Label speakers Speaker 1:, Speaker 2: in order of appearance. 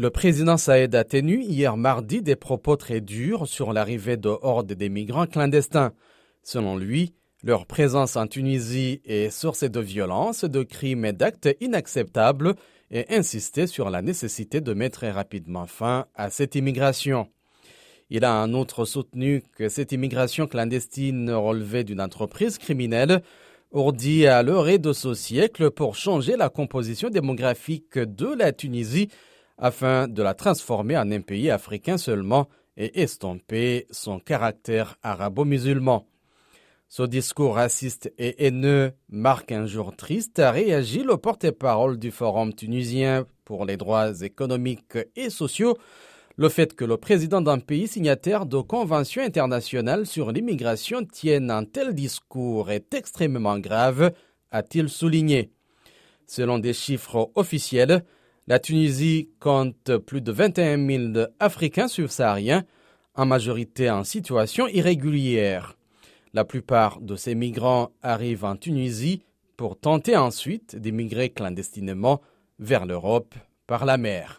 Speaker 1: Le président Saïd a tenu hier mardi des propos très durs sur l'arrivée de hordes des migrants clandestins. Selon lui, leur présence en Tunisie est source de violence, de crimes et d'actes inacceptables et insisté sur la nécessité de mettre rapidement fin à cette immigration. Il a en outre soutenu que cette immigration clandestine relevait d'une entreprise criminelle ourdie à l'heure de ce siècle pour changer la composition démographique de la Tunisie afin de la transformer en un pays africain seulement et estomper son caractère arabo-musulman. Ce discours raciste et haineux marque un jour triste, a réagi le porte-parole du Forum tunisien pour les droits économiques et sociaux. Le fait que le président d'un pays signataire de conventions internationales sur l'immigration tienne un tel discours est extrêmement grave, a-t-il souligné. Selon des chiffres officiels, la Tunisie compte plus de 21 000 Africains subsahariens, en majorité en situation irrégulière. La plupart de ces migrants arrivent en Tunisie pour tenter ensuite d'émigrer clandestinement vers l'Europe par la mer.